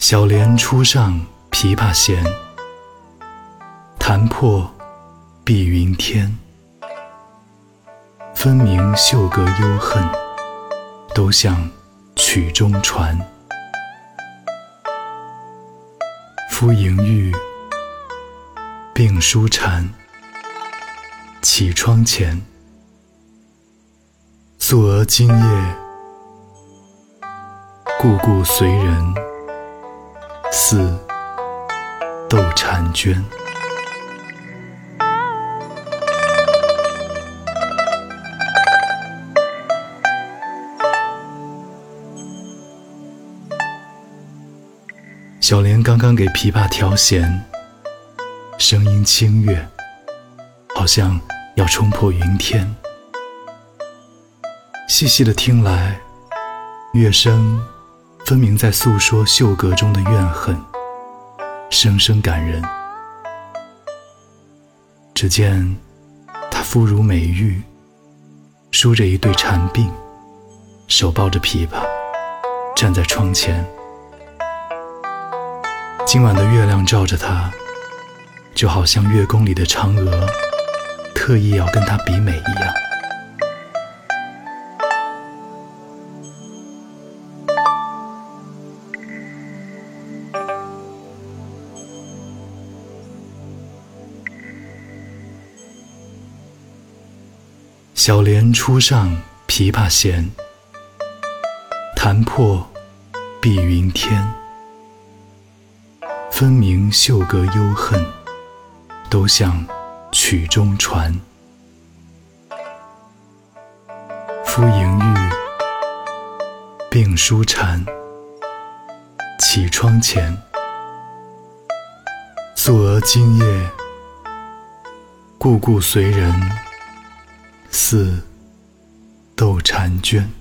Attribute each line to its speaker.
Speaker 1: 小莲初上琵琶弦，弹破碧云天。分明秀阁幽恨，都向曲中传。夫迎玉，并书蝉。起窗前，素娥今夜，故故随人，似斗婵娟。小莲刚刚给琵琶调弦，声音清越，好像要冲破云天。细细的听来，乐声分明在诉说秀阁中的怨恨，声声感人。只见她肤如美玉，梳着一对蝉鬓，手抱着琵琶，站在窗前。今晚的月亮照着她，就好像月宫里的嫦娥，特意要跟她比美一样。小莲初上琵琶弦，弹破碧云天。分明袖隔幽恨，都向曲中传。夫迎玉，病书蝉。起窗前，素娥今夜，故故随人，似斗婵娟。